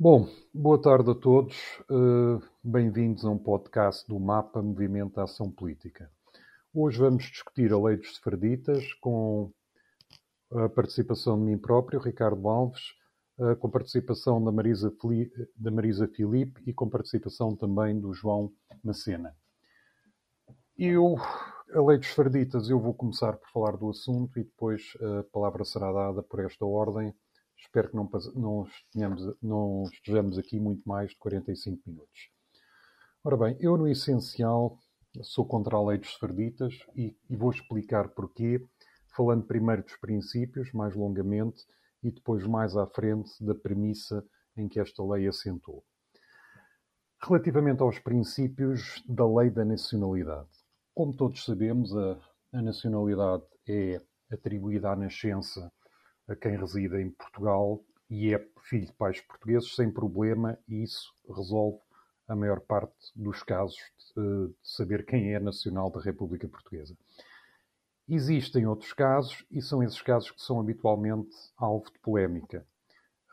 Bom, boa tarde a todos. Uh, Bem-vindos a um podcast do MAPA Movimento Ação Política. Hoje vamos discutir a lei dos sefarditas com a participação de mim próprio, Ricardo Alves, uh, com participação da Marisa, Fili da Marisa Filipe e com participação também do João Macena. Eu, a lei dos sefarditas, eu vou começar por falar do assunto e depois a palavra será dada por esta ordem Espero que não, não, tenhamos, não estejamos aqui muito mais de 45 minutos. Ora bem, eu no essencial sou contra a lei dos sefarditas e, e vou explicar porquê, falando primeiro dos princípios, mais longamente, e depois mais à frente da premissa em que esta lei assentou. Relativamente aos princípios da lei da nacionalidade. Como todos sabemos, a, a nacionalidade é atribuída à nascença a quem reside em Portugal e é filho de pais portugueses sem problema e isso resolve a maior parte dos casos de, de saber quem é nacional da República Portuguesa. Existem outros casos e são esses casos que são habitualmente alvo de polémica.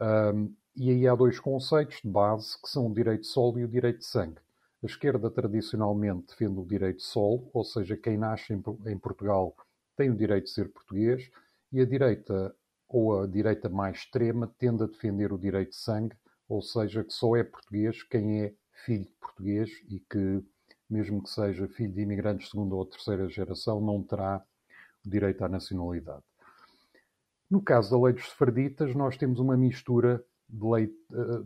Um, e aí há dois conceitos de base que são o direito de solo e o direito de sangue. A esquerda tradicionalmente defende o direito de solo, ou seja, quem nasce em, em Portugal tem o direito de ser português, e a direita ou a direita mais extrema tende a defender o direito de sangue, ou seja, que só é português quem é filho de português e que, mesmo que seja filho de imigrantes de segunda ou terceira geração, não terá o direito à nacionalidade. No caso da lei dos sefarditas, nós temos uma mistura de, lei, eh,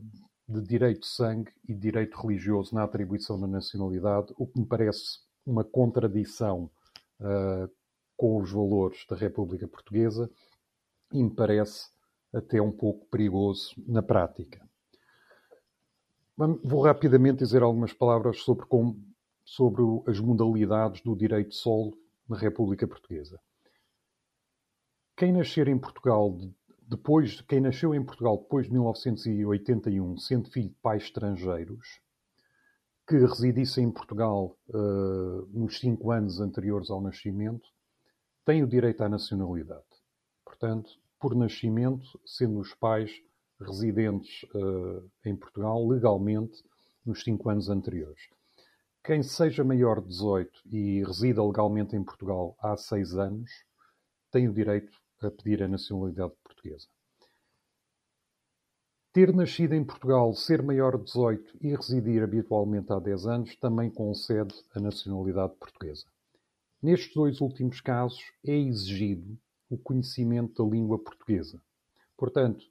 de direito de sangue e direito religioso na atribuição da nacionalidade, o que me parece uma contradição uh, com os valores da República Portuguesa e me parece até um pouco perigoso na prática. Vou rapidamente dizer algumas palavras sobre, como, sobre as modalidades do direito de solo na República Portuguesa. Quem nascer em Portugal depois, quem nasceu em Portugal depois de 1981, sendo filho de pais estrangeiros, que residissem em Portugal uh, nos cinco anos anteriores ao nascimento, tem o direito à nacionalidade portanto, por nascimento, sendo os pais residentes uh, em Portugal legalmente nos cinco anos anteriores. Quem seja maior de 18 e resida legalmente em Portugal há seis anos tem o direito a pedir a nacionalidade portuguesa. Ter nascido em Portugal, ser maior de 18 e residir habitualmente há 10 anos também concede a nacionalidade portuguesa. Nestes dois últimos casos, é exigido o conhecimento da língua portuguesa. Portanto,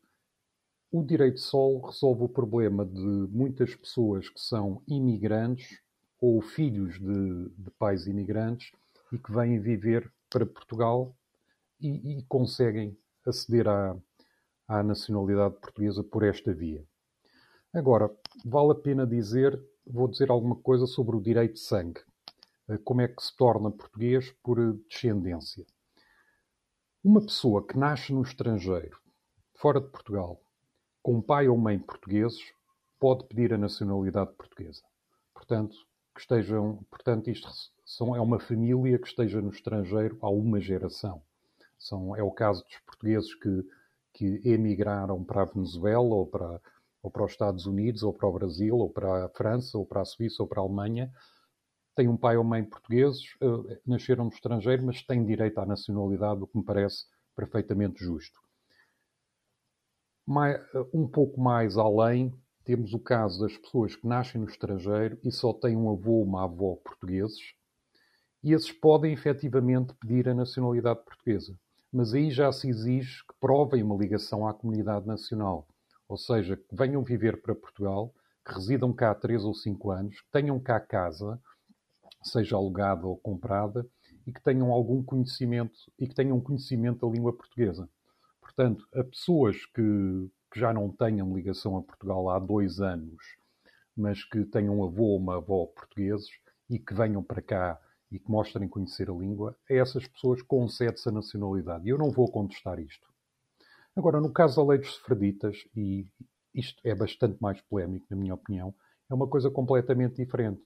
o direito solo resolve o problema de muitas pessoas que são imigrantes ou filhos de, de pais imigrantes e que vêm viver para Portugal e, e conseguem aceder à, à nacionalidade portuguesa por esta via. Agora, vale a pena dizer, vou dizer alguma coisa sobre o direito de sangue. Como é que se torna português por descendência. Uma pessoa que nasce no estrangeiro, fora de Portugal, com pai ou mãe portugueses, pode pedir a nacionalidade portuguesa. Portanto, que estejam, portanto isto são, é uma família que esteja no estrangeiro há uma geração. São, é o caso dos portugueses que, que emigraram para a Venezuela ou para, ou para os Estados Unidos, ou para o Brasil, ou para a França, ou para a Suíça, ou para a Alemanha, têm um pai ou mãe portugueses, uh, nasceram no estrangeiro, mas têm direito à nacionalidade, o que me parece perfeitamente justo. Uh, um pouco mais além, temos o caso das pessoas que nascem no estrangeiro e só têm um avô ou uma avó portugueses, e esses podem efetivamente pedir a nacionalidade portuguesa. Mas aí já se exige que provem uma ligação à comunidade nacional, ou seja, que venham viver para Portugal, que residam cá há 3 ou 5 anos, que tenham cá casa, seja alugada ou comprada, e que tenham algum conhecimento e que tenham conhecimento da língua portuguesa. Portanto, a pessoas que, que já não tenham ligação a Portugal há dois anos, mas que tenham um avô ou uma avó portugueses e que venham para cá e que mostrem conhecer a língua, a essas pessoas concede-se a nacionalidade. E eu não vou contestar isto. Agora, no caso da lei dos sefraditas, e isto é bastante mais polémico, na minha opinião, é uma coisa completamente diferente.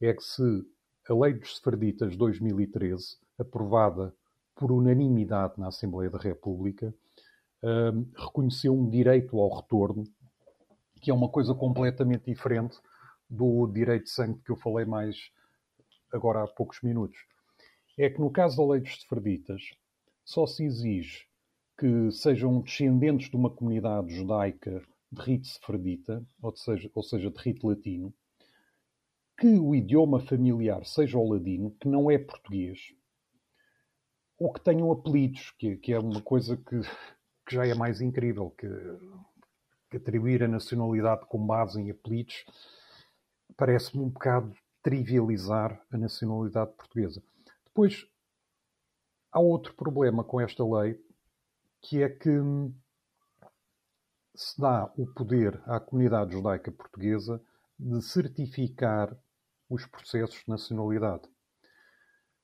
É que se a Lei dos Sefarditas de 2013, aprovada por unanimidade na Assembleia da República, hum, reconheceu um direito ao retorno que é uma coisa completamente diferente do direito de sangue que eu falei mais agora há poucos minutos. É que no caso da lei dos sefarditas, só se exige que sejam descendentes de uma comunidade judaica de rito sefardita, ou seja, ou seja, de rito latino, que o idioma familiar seja o ladino, que não é português, ou que tenham apelidos, que, que é uma coisa que, que, já é mais incrível, que, que atribuir a nacionalidade com base em apelidos parece-me um bocado trivializar a nacionalidade portuguesa. Depois, há outro problema com esta lei, que é que se dá o poder à comunidade judaica portuguesa de certificar os processos de nacionalidade.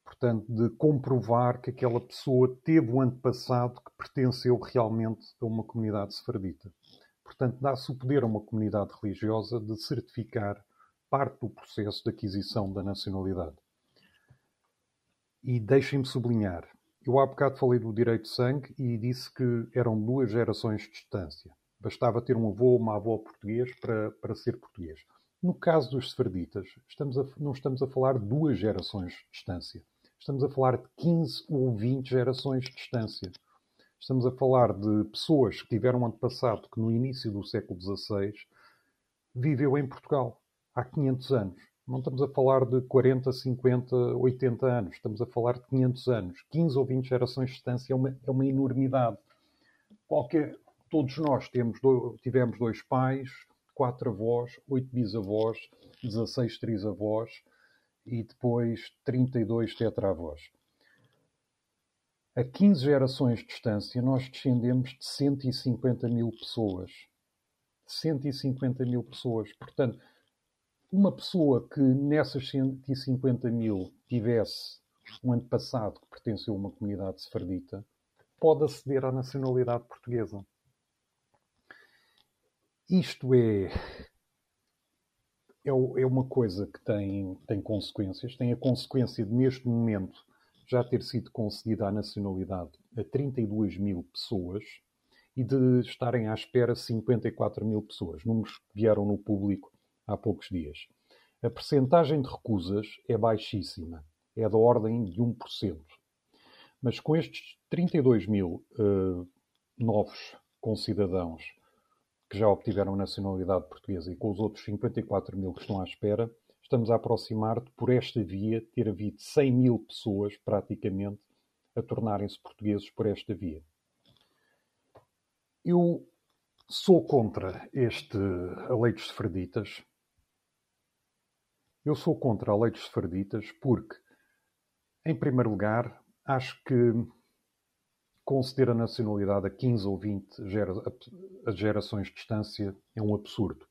Portanto, de comprovar que aquela pessoa teve um antepassado que pertenceu realmente a uma comunidade sefardita. Portanto, dá-se o poder a uma comunidade religiosa de certificar parte do processo de aquisição da nacionalidade. E deixem-me sublinhar, eu há bocado falei do direito de sangue e disse que eram duas gerações de distância. Bastava ter um avô ou uma avó português para, para ser português. No caso dos sefarditas, estamos a, não estamos a falar de duas gerações de distância. Estamos a falar de 15 ou 20 gerações de distância. Estamos a falar de pessoas que tiveram um antepassado que no início do século XVI viveu em Portugal há 500 anos. Não estamos a falar de 40, 50, 80 anos. Estamos a falar de 500 anos. 15 ou 20 gerações de distância é uma, é uma enormidade. Qualquer, todos nós temos, tivemos dois pais, quatro avós, oito bisavós, 16 trisavós e depois 32 tetravós. A 15 gerações de distância, nós descendemos de 150 mil pessoas. 150 mil pessoas. Portanto, uma pessoa que nessas 150 mil tivesse um ano passado que pertenceu a uma comunidade sefardita, pode aceder à nacionalidade portuguesa. Isto é, é, é uma coisa que tem, tem consequências. Tem a consequência de, neste momento, já ter sido concedida a nacionalidade a 32 mil pessoas e de estarem à espera 54 mil pessoas, números que vieram no público há poucos dias. A percentagem de recusas é baixíssima, é da ordem de 1%. Mas com estes 32 mil uh, novos concidadãos que já obtiveram nacionalidade portuguesa e com os outros 54 mil que estão à espera, estamos a aproximar de, por esta via, ter havido 100 mil pessoas, praticamente, a tornarem-se portugueses por esta via. Eu sou contra este, a lei dos sefarditas. Eu sou contra a lei dos sefarditas porque, em primeiro lugar, acho que conceder a nacionalidade a 15 ou 20 gera, gerações de distância é um absurdo.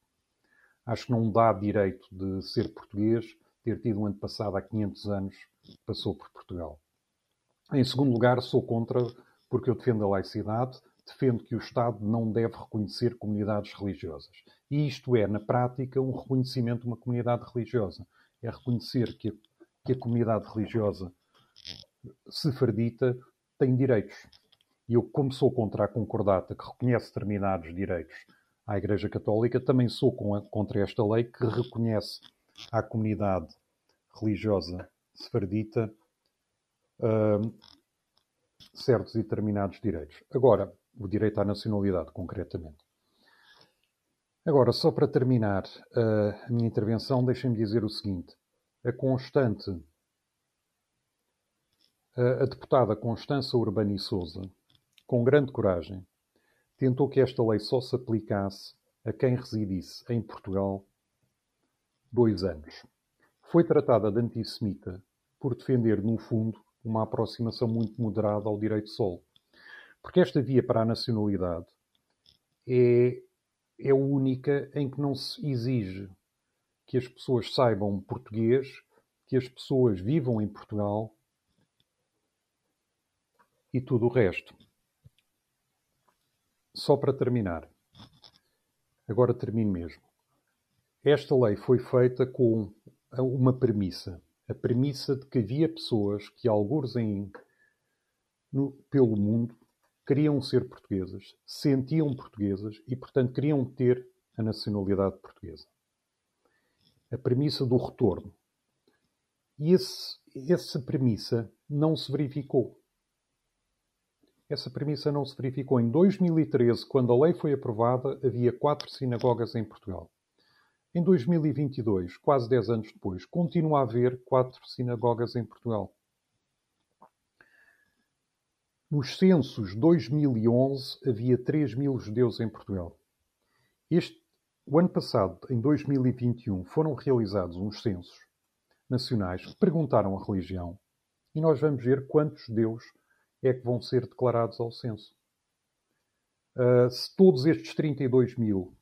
Acho que não dá direito de ser português, ter tido um ano passado há 500 anos, passou por Portugal. Em segundo lugar, sou contra, porque eu defendo a laicidade, defendo que o Estado não deve reconhecer comunidades religiosas. E isto é, na prática, um reconhecimento de uma comunidade religiosa. É reconhecer que a, que a comunidade religiosa sefardita tem direitos. E eu, como sou contra a concordata que reconhece determinados direitos à Igreja Católica, também sou contra esta lei que reconhece à comunidade religiosa sefardita uh, certos e determinados direitos. Agora, o direito à nacionalidade, concretamente. Agora, só para terminar uh, a minha intervenção, deixem-me dizer o seguinte. A constante, uh, a deputada Constança Urbani Souza, com grande coragem, tentou que esta lei só se aplicasse a quem residisse em Portugal dois anos. Foi tratada de antissemita por defender, no fundo, uma aproximação muito moderada ao direito solo. Porque esta via para a nacionalidade é, é única em que não se exige que as pessoas saibam português, que as pessoas vivam em Portugal e tudo o resto. Só para terminar. Agora termino mesmo. Esta lei foi feita com uma premissa. A premissa de que havia pessoas que, alguns em, no, pelo mundo, queriam ser portuguesas, sentiam portuguesas e, portanto, queriam ter a nacionalidade portuguesa. A premissa do retorno. E essa premissa não se verificou. Essa premissa não se verificou. Em 2013, quando a lei foi aprovada, havia quatro sinagogas em Portugal. Em 2022, quase 10 anos depois, continua a haver quatro sinagogas em Portugal. Nos censos 2011 havia 3 mil judeus em Portugal. Este, o ano passado, em 2021, foram realizados uns censos nacionais que perguntaram a religião e nós vamos ver quantos judeus é que vão ser declarados ao censo. Uh, se todos estes 32 mil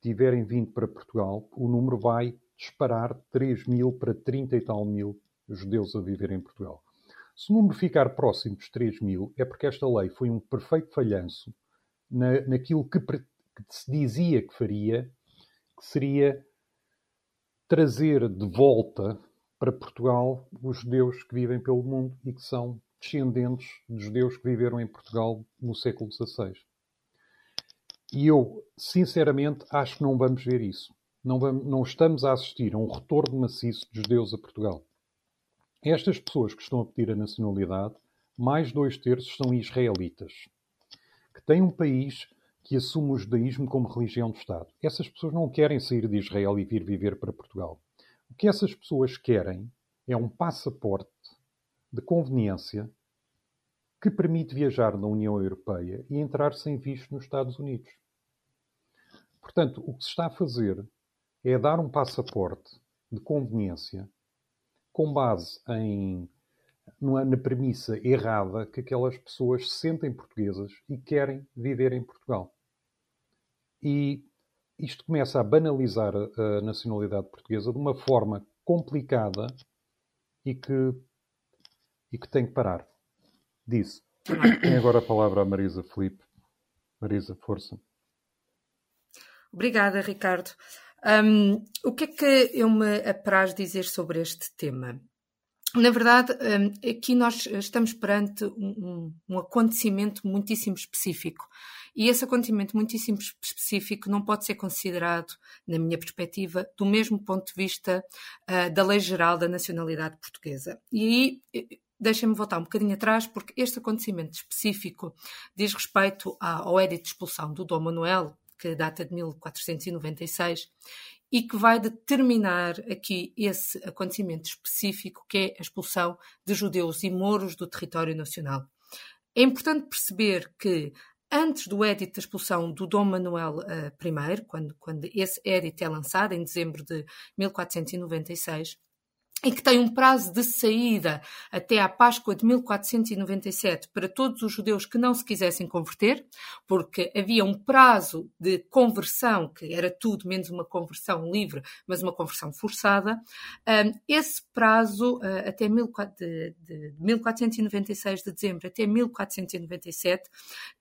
tiverem vindo para Portugal, o número vai disparar de 3 mil para 30 e tal mil judeus a viver em Portugal. Se o número ficar próximo dos 3 mil, é porque esta lei foi um perfeito falhanço na, naquilo que, que se dizia que faria, que seria trazer de volta para Portugal os judeus que vivem pelo mundo e que são descendentes de judeus que viveram em Portugal no século XVI. E eu, sinceramente, acho que não vamos ver isso. Não, vamos, não estamos a assistir a um retorno maciço de judeus a Portugal. Estas pessoas que estão a pedir a nacionalidade, mais dois terços são israelitas, que têm um país que assume o judaísmo como religião de Estado. Essas pessoas não querem sair de Israel e vir viver para Portugal. O que essas pessoas querem é um passaporte de conveniência que permite viajar na União Europeia e entrar sem visto nos Estados Unidos. Portanto, o que se está a fazer é dar um passaporte de conveniência com base em na premissa errada que aquelas pessoas se sentem portuguesas e querem viver em Portugal. E isto começa a banalizar a, nacionalidade portuguesa de uma forma complicada e que, e que tem que parar. Disse. Tem agora a palavra a Marisa Felipe. Marisa, força. Obrigada, Ricardo. Um, o que é que eu me apraz dizer sobre este tema? Na verdade, um, aqui nós estamos perante um, um, acontecimento muitíssimo específico. E esse acontecimento muitíssimo específico não pode ser considerado, na minha perspectiva, do mesmo ponto de vista uh, da lei geral da nacionalidade portuguesa. E aí deixem-me voltar um bocadinho atrás, porque este acontecimento específico diz respeito ao edito de expulsão do Dom Manuel, que data de 1496, e que vai determinar aqui esse acontecimento específico, que é a expulsão de judeus e mouros do território nacional. É importante perceber que antes do édito da expulsão do Dom Manuel uh, I, quando, quando esse édito é lançado, em dezembro de 1496, e que tem um prazo de saída até à Páscoa de 1497 para todos os judeus que não se quisessem converter, porque havia um prazo de conversão, que era tudo menos uma conversão livre, mas uma conversão forçada. Esse prazo, ah, até de 1496 de dezembro até 1497,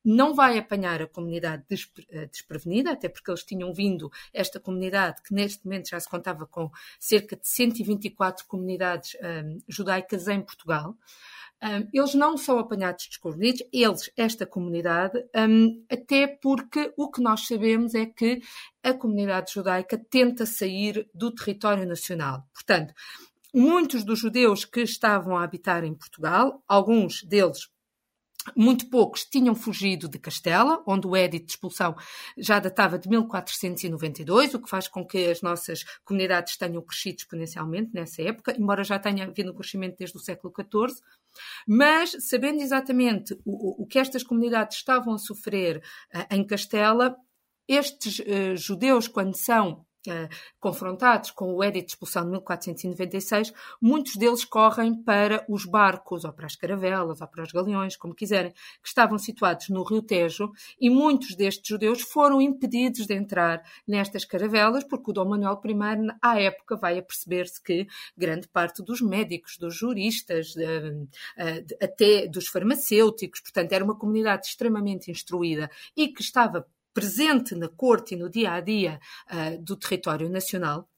não vai apanhar a comunidade ah, desprevenida, até porque eles tinham vindo, esta comunidade, que neste momento já se contava com cerca de 124 comunidades um, judaicas em Portugal. Um, eles não são apanhados descobridos, eles, esta comunidade, um, até porque o que nós sabemos é que a comunidade judaica tenta sair do território nacional. Portanto, muitos dos judeus que estavam a habitar em Portugal, alguns deles muito poucos tinham fugido de Castela, onde o édito de expulsão já datava de 1492, o que faz com que as nossas comunidades tenham crescido exponencialmente nessa época, embora já tenha havido um crescimento desde o século XIV. Mas, sabendo exatamente o, o que estas comunidades estavam a sofrer uh, em Castela, estes uh, judeus, quando são uh, confrontados com o Edito de Expulsão de 1496, muitos deles correm para os barcos, ou para as caravelas, ou para os galeões, como quiserem, que estavam situados no Rio Tejo, e muitos destes judeus foram impedidos de entrar nestas caravelas, porque o Dom Manuel I, à época, vai a perceber-se que grande parte dos médicos, dos juristas, de, de, até dos farmacêuticos, portanto, era uma comunidade extremamente instruída e que estava presente na corte e no dia a dia uh, do território nacional,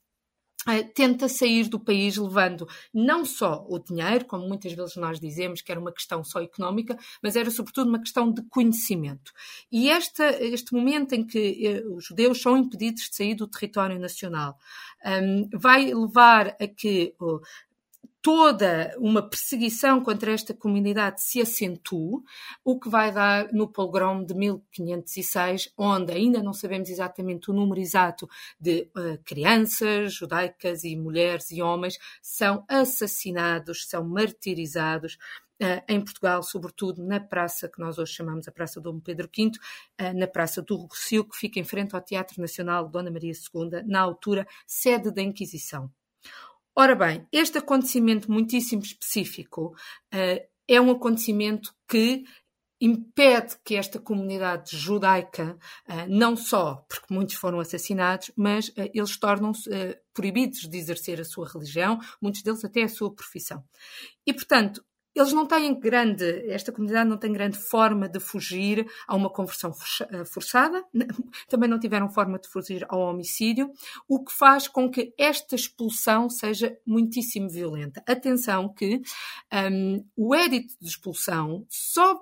tenta sair do país levando não só o dinheiro, como muitas vezes nós dizemos que era uma questão só económica, mas era sobretudo uma questão de conhecimento. E esta, este momento em que eh, os judeus são impedidos de sair do território nacional um, vai levar a que toda uma perseguição contra esta comunidade se acentue, o que vai dar no pogrom de 1506, onde ainda não sabemos exatamente o número exato de uh, crianças judaicas e mulheres e homens são assassinados, são martirizados. Uh, em Portugal, sobretudo na praça que nós hoje chamamos a Praça Dom Pedro V, uh, na Praça do Rocio, que fica em frente ao Teatro Nacional Dona Maria II, na altura sede da Inquisição. Ora bem, este acontecimento muitíssimo específico uh, é um acontecimento que impede que esta comunidade judaica, uh, não só porque muitos foram assassinados, mas uh, eles tornam-se proibidos de exercer a sua religião, muitos deles até a sua profissão. E, portanto, eles não têm grande, esta comunidade não tem grande forma de fugir a uma conversão eh, forçada, também não tiveram forma de fugir ao homicídio, o que faz com que esta expulsão seja muitíssimo violenta. Atenção que um, o édito de expulsão só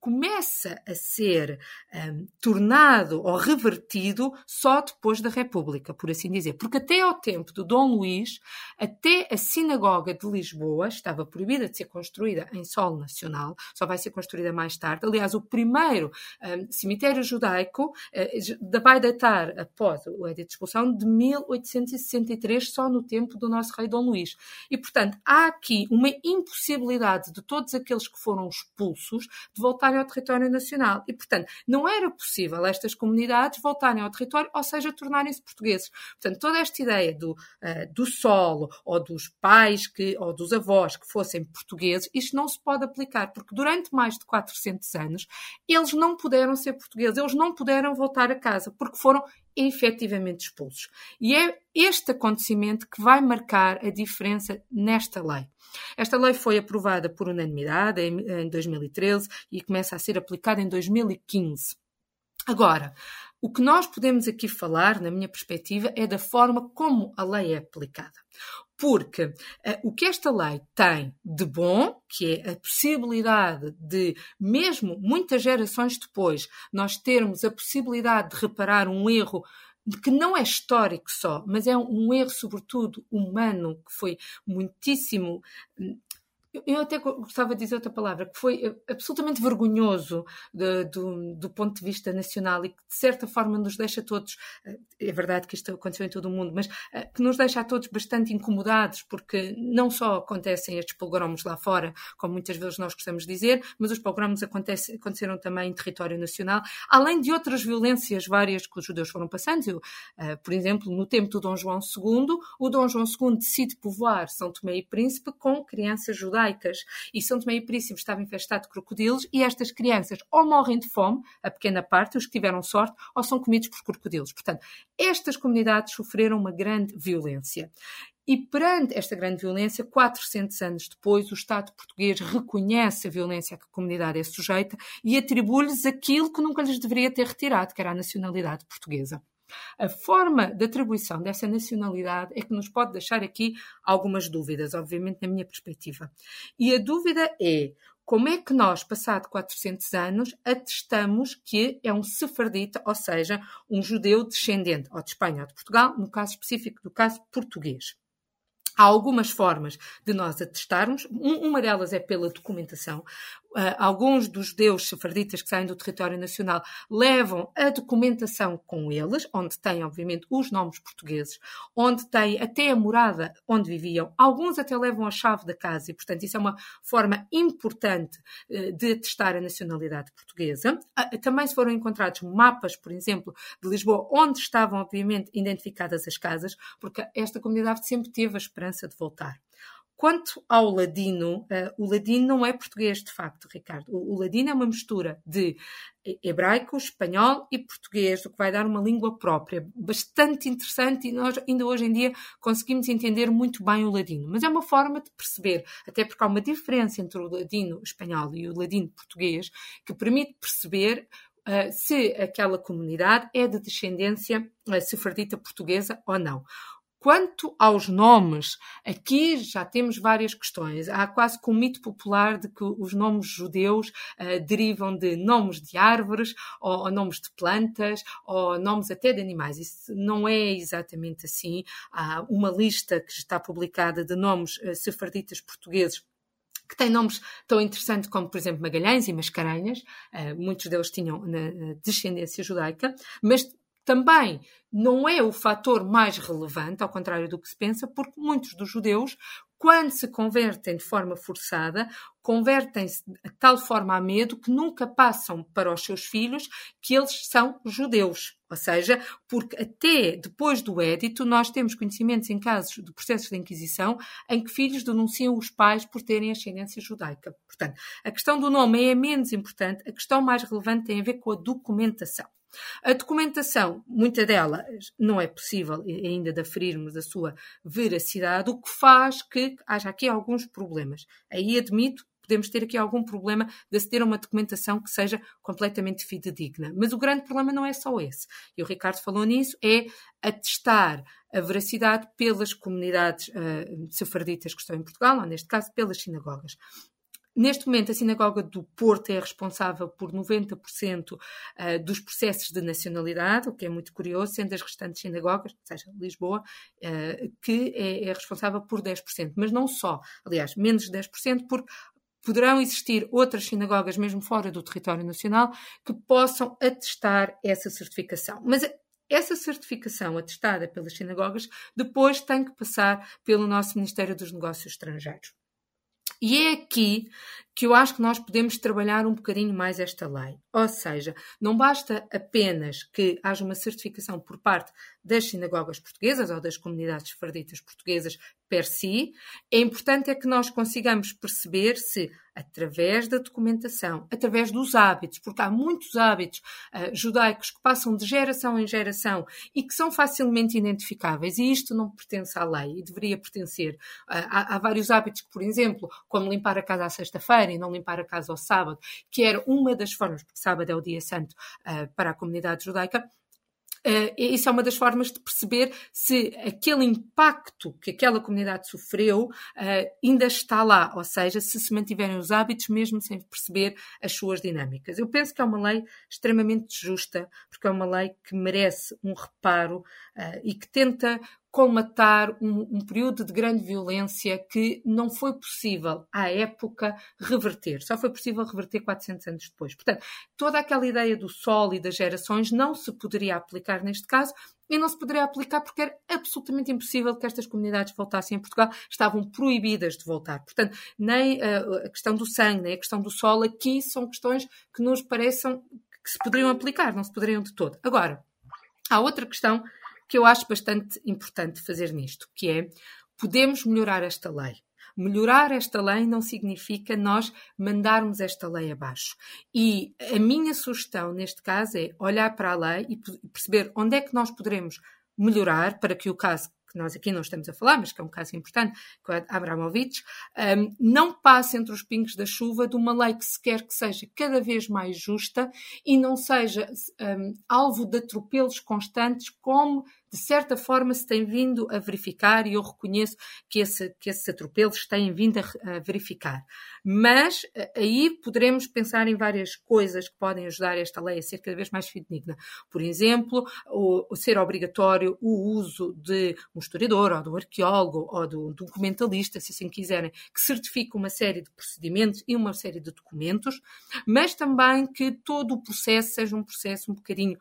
começa a ser um, tornado ou revertido só depois da República, por assim dizer. Porque até ao tempo do Dom Luís, até a sinagoga de Lisboa estava proibida de ser construída em solo nacional, só vai ser construída mais tarde. Aliás, o primeiro um, cemitério judaico uh, vai datar, após o edito de expulsão, de 1863, só no tempo do nosso rei Dom Luís. E, portanto, há aqui uma impossibilidade de todos aqueles que foram expulsos de voltarem ao território nacional. E, portanto, não era possível estas comunidades voltarem ao território, ou seja, tornarem-se portugueses. Portanto, toda esta ideia do, uh, do solo, ou dos pais, que, ou dos avós que fossem portugueses, isto não se pode aplicar, porque durante mais de 400 anos eles não puderam ser portugueses, eles não puderam voltar a casa, porque foram efetivamente expulsos. E é este acontecimento que vai marcar a diferença nesta lei. Esta lei foi aprovada por unanimidade em 2013 e começa a ser aplicada em 2015. Agora, o que nós podemos aqui falar, na minha perspectiva, é da forma como a lei é aplicada. Porque uh, o que esta lei tem de bom, que é a possibilidade de, mesmo muitas gerações depois, nós termos a possibilidade de reparar um erro que não é histórico só, mas é um erro, sobretudo, humano, que foi muitíssimo hum, eu até gostava de dizer outra palavra, que foi eh, absolutamente vergonhoso de, do, do, ponto de vista nacional e que, de certa forma, nos deixa todos, eh, é verdade que isto aconteceu em todo o mundo, mas eh, que nos deixa a todos bastante incomodados, porque não só acontecem estes pogromos lá fora, como muitas vezes nós gostamos de dizer, mas os pogromos aconteceram também em território nacional, além de outras violências várias que os judeus foram passando. Eu, por exemplo, no tempo do Dom João II, o Dom João II decide povoar São Tomé e Príncipe com crianças judaicas E São Tomé e Príncipe estava infestado de crocodilos e estas crianças ou morrem de fome, a pequena parte, os que tiveram sorte, ou são comidos por crocodilos. Portanto, estas comunidades sofreram uma grande violência. E perante esta grande violência, 400 anos depois, o Estado português reconhece a violência a que a comunidade é sujeita e atribui-lhes aquilo que nunca lhes deveria ter retirado, que era a nacionalidade portuguesa. A forma de atribuição dessa nacionalidade é que nos pode deixar aqui algumas dúvidas, obviamente, na minha perspectiva. E a dúvida é como é que nós, passado 400 anos, atestamos que é um sefardita, ou seja, um judeu descendente ou de Espanha ou de Portugal, no caso específico do caso português. Há algumas formas de nós atestarmos. Uma delas é pela documentação. Uh, alguns dos judeus sefarditas que saem do território nacional levam a documentação com eles, onde têm, obviamente, os nomes portugueses, onde têm até a morada onde viviam. Alguns até levam a chave da casa e, portanto, isso é uma forma importante uh, de atestar a nacionalidade portuguesa. Uh, também se foram encontrados mapas, por exemplo, de Lisboa, onde estavam, obviamente, identificadas as casas, porque esta comunidade sempre teve a esperança de voltar. Quanto ao ladino, uh, o ladino não é português de facto, Ricardo. O, o, ladino é uma mistura de hebraico, espanhol e português, o que vai dar uma língua própria, bastante interessante e nós ainda hoje em dia conseguimos entender muito bem o ladino. Mas é uma forma de perceber, até porque há uma diferença entre o ladino espanhol e o ladino português, que permite perceber Uh, se aquela comunidade é de descendência uh, sefardita portuguesa ou não. Quanto aos nomes, aqui já temos várias questões. Há quase que um mito popular de que os nomes judeus uh, derivam de nomes de árvores, ou, ou, nomes de plantas, ou nomes até de animais. Isso não é exatamente assim. Há uma lista que está publicada de nomes uh, sefarditas portugueses que têm nomes tão interessantes como, por exemplo, Magalhães e Mascarenhas, uh, muitos deles tinham descendência judaica, mas também não é o fator mais relevante, ao contrário do que se pensa, porque muitos dos judeus, quando se convertem de forma forçada, convertem-se de tal forma a medo que nunca passam para os seus filhos que eles são judeus. Ou seja, porque até depois do édito nós temos conhecimentos em casos de processos de Inquisição em que filhos denunciam os pais por terem ascendência judaica. Portanto, a questão do nome é menos importante, a questão mais relevante tem a ver com a documentação. A documentação, muita dela não é possível ainda de aferirmos a sua veracidade, o que faz que haja aqui alguns problemas. Aí admito podemos ter aqui algum problema de aceder a uma documentação que seja completamente fidedigna. Mas o grande problema não é só esse, e o Ricardo falou nisso, é atestar a veracidade pelas comunidades uh, sefarditas que estão em Portugal, ou neste caso pelas sinagogas. Neste momento, a Sinagoga do Porto é responsável por 90% eh, dos processos de nacionalidade, o que é muito curioso, sendo as restantes sinagogas, ou seja, Lisboa, eh, que é, é responsável por 10%. Mas não só, aliás, menos de 10%, porque poderão existir outras sinagogas, mesmo fora do território nacional, que possam atestar essa certificação. Mas essa certificação atestada pelas sinagogas depois tem que passar pelo nosso Ministério dos Negócios Estrangeiros. E é aqui que eu acho que nós podemos trabalhar um bocadinho mais esta lei. Ou seja, não basta apenas que haja uma certificação por parte das sinagogas portuguesas ou das comunidades farditas portuguesas per si, é importante é que nós consigamos perceber se, através da documentação, através dos hábitos, porque há muitos hábitos uh, judaicos que passam de geração em geração e que são facilmente identificáveis, e isto não pertence à lei e deveria pertencer. Uh, há, há vários hábitos que, por exemplo, como limpar a casa à sexta-feira e não limpar a casa ao sábado, que era uma das formas, porque sábado é o dia santo uh, para a comunidade judaica, Uh, isso é uma das formas de perceber se aquele impacto que aquela comunidade sofreu uh, ainda está lá, ou seja, se se mantiverem os hábitos mesmo sem perceber as suas dinâmicas. Eu penso que é uma lei extremamente justa, porque é uma lei que merece um reparo uh, e que tenta colmatar um, um, período de grande violência que não foi possível, à época, reverter. Só foi possível reverter 400 anos depois. Portanto, toda aquela ideia do sol e das gerações não se poderia aplicar neste caso e não se poderia aplicar porque era absolutamente impossível que estas comunidades voltassem a Portugal, estavam proibidas de voltar. Portanto, nem uh, a questão do sangue, nem a questão do sol aqui são questões que nos pareçam que se poderiam aplicar, não se poderiam de todo. Agora, há outra questão que eu acho bastante importante fazer nisto, que é podemos melhorar esta lei. Melhorar esta lei não significa nós mandarmos esta lei abaixo. E a minha sugestão neste caso é olhar para a lei e perceber onde é que nós poderemos melhorar para que o caso nós aqui não estamos a falar, mas que é um caso importante, com a Abramovich, um, não passe entre os pingos da chuva de uma lei que se quer que seja cada vez mais justa e não seja um, alvo de atropelos constantes, como de certa forma se tem vindo a verificar, e eu reconheço que, esse, que esses atropelos têm vindo a, a, verificar. Mas eh, aí poderemos pensar em várias coisas que podem ajudar esta lei a ser cada vez mais fidedigna. Por exemplo, o, o ser obrigatório o uso de um historiador, ou do arqueólogo, ou do documentalista, se assim quiserem, que certifique uma série de procedimentos e uma série de documentos, mas também que todo o processo seja um processo um bocadinho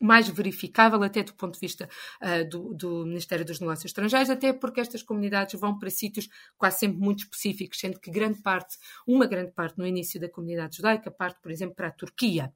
mais verificável até do ponto de vista uh, do, do, Ministério dos Negócios Estrangeiros, até porque estas comunidades vão para sítios quase sempre muito específicos, sendo que grande parte, uma grande parte no início da comunidade judaica, parte, por exemplo, para a Turquia.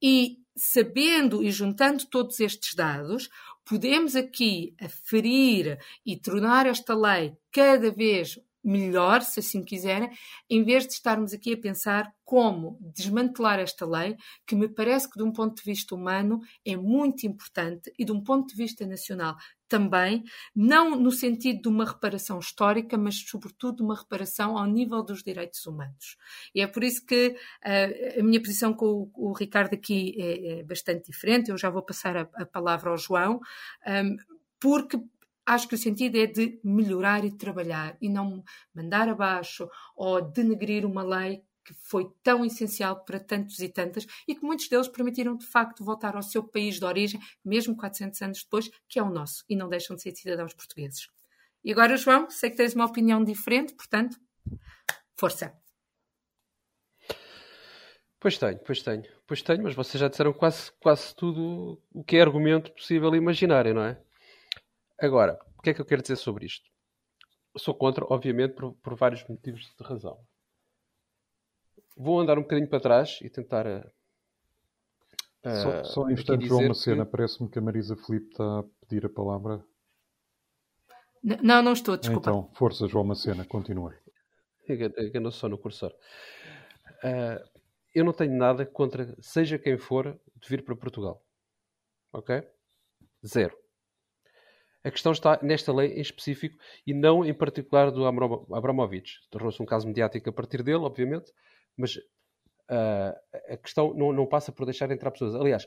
E sabendo e juntando todos estes dados, podemos aqui aferir e tornar esta lei cada vez melhor, se assim quiserem, em vez de estarmos aqui a pensar como desmantelar esta lei, que me parece que, de um ponto de vista humano, é muito importante e, de um ponto de vista nacional, também, não no sentido de uma reparação histórica, mas, sobretudo, de uma reparação ao nível dos direitos humanos. E é por isso que uh, a minha posição com o, o Ricardo aqui é, é, bastante diferente. Eu já vou passar a, a palavra ao João, um, porque acho que o sentido é de melhorar e trabalhar e não mandar abaixo ou denegrir uma lei que foi tão essencial para tantos e tantas e que muitos deles permitiram de facto voltar ao seu país de origem, mesmo 400 anos depois, que é o nosso, e não deixam de ser cidadãos portugueses. E agora, João, sei que tens uma opinião diferente, portanto, força. Pois tenho, pois tenho, pois tenho, mas vocês já disseram quase, quase tudo o que é argumento possível imaginarem, não é? Agora, o que é que eu quero dizer sobre isto? Sou contra, obviamente, por, por vários motivos de razão. Vou andar um bocadinho para trás e tentar. Uh, só, só um instante, João Macena. Que... Parece-me que a Marisa Filipe está a pedir a palavra. Não, não estou, desculpa. Então, força, João Macena, continua. Enganou só no cursor. Uh, eu não tenho nada contra, seja quem for, de vir para Portugal. Ok? Zero. A questão está nesta lei em específico e não em particular do Abramovich. Tornou-se um caso mediático a partir dele, obviamente, mas uh, a questão não, não, passa por deixar entrar pessoas. Aliás,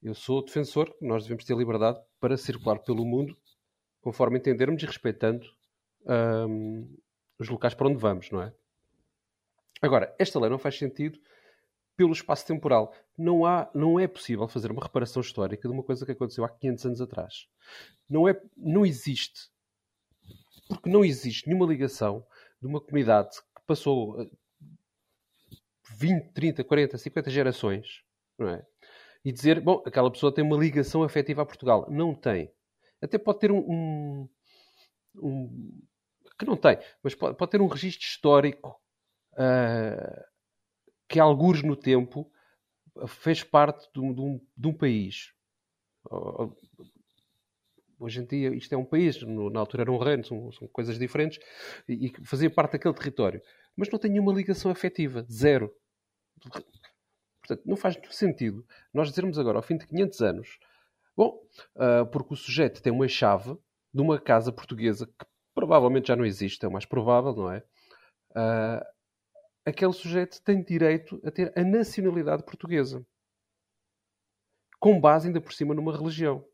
eu sou defensor que nós devemos ter liberdade para circular pelo mundo conforme entendermos e respeitando um, os locais para onde vamos, não é? Agora, esta lei não faz sentido pelo espaço temporal. Não, há, não é possível fazer uma reparação histórica de uma coisa que aconteceu há 500 anos atrás. Não, é, não existe. Porque não existe nenhuma ligação de uma comunidade que passou 20, 30, 40, 50 gerações, não é? E dizer, bom, aquela pessoa tem uma ligação afetiva a Portugal. Não tem. Até pode ter um, um, um que não tem, mas pode, pode ter um registro histórico uh, que, alguns no tempo, fez parte de um, de um, de um país. Hoje em dia isto é um país, na altura era um reino, são, são coisas diferentes, e, e, fazia parte daquele território. Mas não tem nenhuma ligação afetiva, zero. Portanto, não faz sentido nós dizermos agora, ao fim de 500 anos, bom, uh, porque o sujeito tem uma chave de uma casa portuguesa que provavelmente já não existe, é o mais provável, não é? Uh, aquele sujeito tem direito a ter a nacionalidade portuguesa. Com base, ainda por cima, numa religião.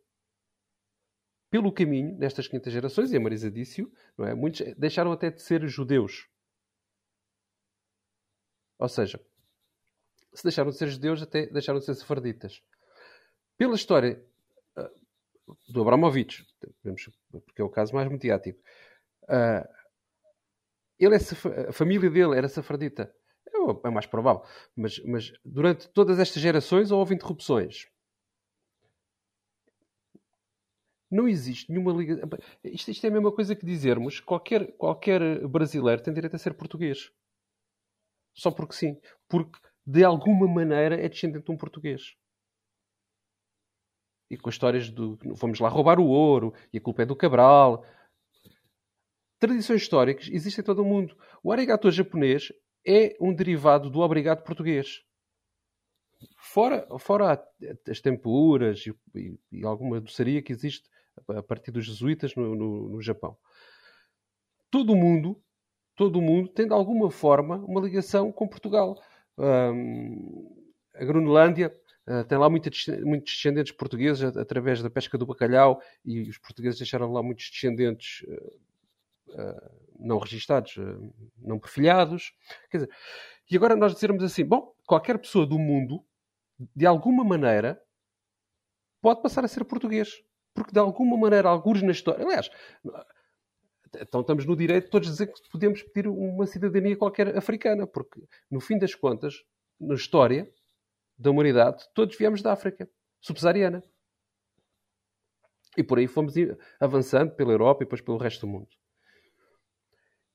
Pelo caminho, nestas quintas gerações, e a Marisa disse-o, é? muitos deixaram até de ser judeus. Ou seja, se deixaram de ser judeus, até deixaram de ser sefarditas. Pela história uh, do Abramovich, porque é o caso mais mediático, uh, ele é, a família dele era sefardita. É, é mais provável. Mas, mas durante todas estas gerações houve interrupções. Não existe nenhuma liga. Isto, isto, é a mesma coisa que dizermos qualquer, qualquer brasileiro tem direito a ser português. Só porque sim. Porque de alguma maneira é descendente de um português. E com histórias do vamos lá roubar o ouro e a culpa é do Cabral. Tradições históricas existem em todo o mundo. O arigato japonês é um derivado do obrigado português. Fora, fora as tempuras e, e, e, alguma doçaria que existe a partir dos jesuítas no, no, no Japão. Todo o mundo, todo o mundo tem de alguma forma uma ligação com Portugal a Groenlândia uh, tem lá muita, muitos descendentes portugueses através da pesca do bacalhau e os portugueses deixaram lá muitos descendentes uh, não registados, não perfilhados. Quer dizer, e agora nós dizermos assim: bom, qualquer pessoa do mundo, de alguma maneira, pode passar a ser português. Porque de alguma maneira, alguns na história. Aliás, então estamos no direito de todos dizer que podemos pedir uma cidadania qualquer africana, porque no fim das contas, na história da humanidade, todos viemos da África subsaariana. E por aí fomos avançando pela Europa e depois pelo resto do mundo.